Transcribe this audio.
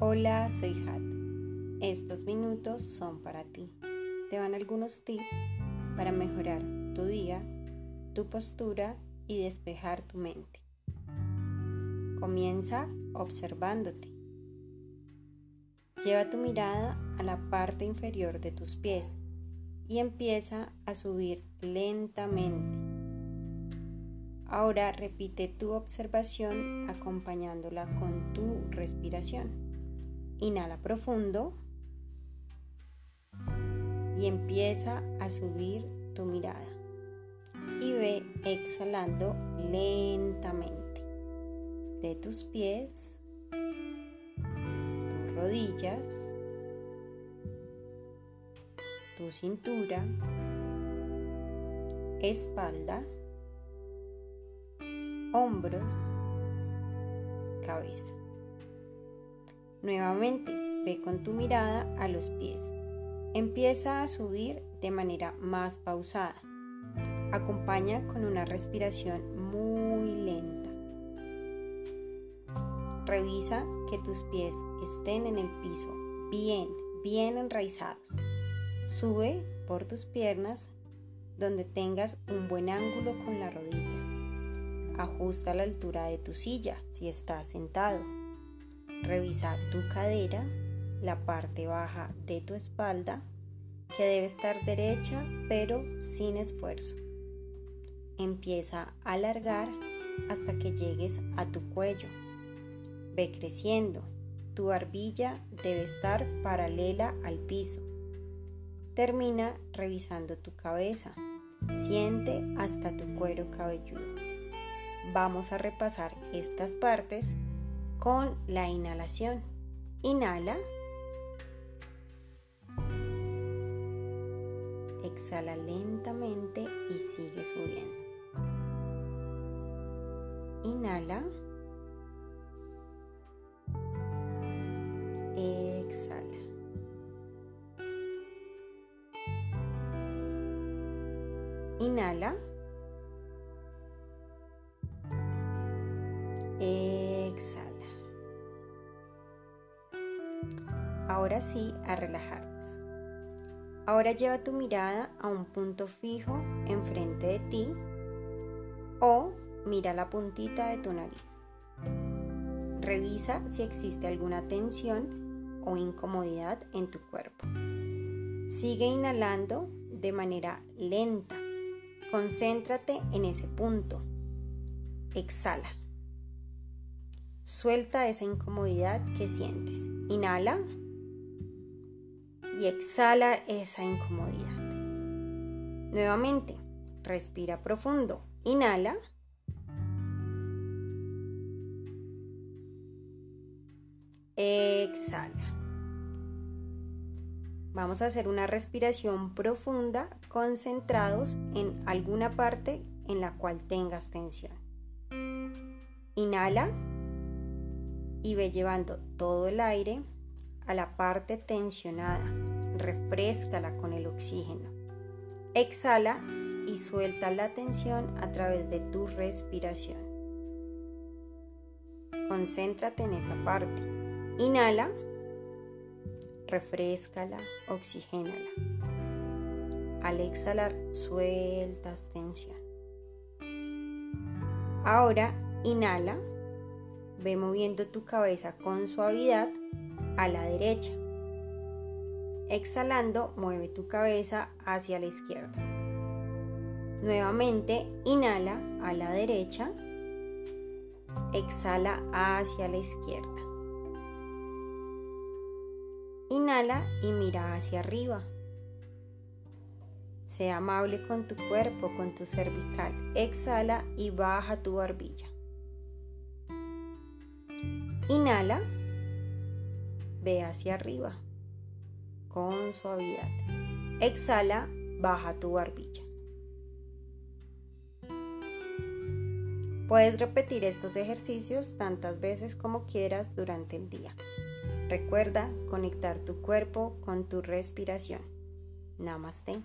Hola, soy Hat. Estos minutos son para ti. Te van algunos tips para mejorar tu día, tu postura y despejar tu mente. Comienza observándote. Lleva tu mirada a la parte inferior de tus pies y empieza a subir lentamente. Ahora repite tu observación acompañándola con tu respiración. Inhala profundo y empieza a subir tu mirada. Y ve exhalando lentamente de tus pies, tus rodillas, tu cintura, espalda, hombros, cabeza. Nuevamente, ve con tu mirada a los pies. Empieza a subir de manera más pausada. Acompaña con una respiración muy lenta. Revisa que tus pies estén en el piso bien, bien enraizados. Sube por tus piernas donde tengas un buen ángulo con la rodilla. Ajusta la altura de tu silla si estás sentado. Revisa tu cadera, la parte baja de tu espalda, que debe estar derecha pero sin esfuerzo. Empieza a alargar hasta que llegues a tu cuello. Ve creciendo. Tu barbilla debe estar paralela al piso. Termina revisando tu cabeza. Siente hasta tu cuero cabelludo. Vamos a repasar estas partes con la inhalación. Inhala. Exhala lentamente y sigue subiendo. Inhala. Exhala. Inhala. Exhala. Ahora sí, a relajarnos. Ahora lleva tu mirada a un punto fijo enfrente de ti o mira la puntita de tu nariz. Revisa si existe alguna tensión o incomodidad en tu cuerpo. Sigue inhalando de manera lenta. Concéntrate en ese punto. Exhala. Suelta esa incomodidad que sientes. Inhala y exhala esa incomodidad. Nuevamente, respira profundo. Inhala. Exhala. Vamos a hacer una respiración profunda concentrados en alguna parte en la cual tengas tensión. Inhala y ve llevando todo el aire a la parte tensionada. Refrescala con el oxígeno. Exhala y suelta la tensión a través de tu respiración. Concéntrate en esa parte. Inhala, refrescala, oxigénala. Al exhalar, sueltas tensión. Ahora, inhala, ve moviendo tu cabeza con suavidad a la derecha. Exhalando, mueve tu cabeza hacia la izquierda. Nuevamente, inhala a la derecha. Exhala hacia la izquierda. Inhala y mira hacia arriba. Sea amable con tu cuerpo, con tu cervical. Exhala y baja tu barbilla. Inhala ve hacia arriba con suavidad. Exhala, baja tu barbilla. Puedes repetir estos ejercicios tantas veces como quieras durante el día. Recuerda conectar tu cuerpo con tu respiración. Namaste.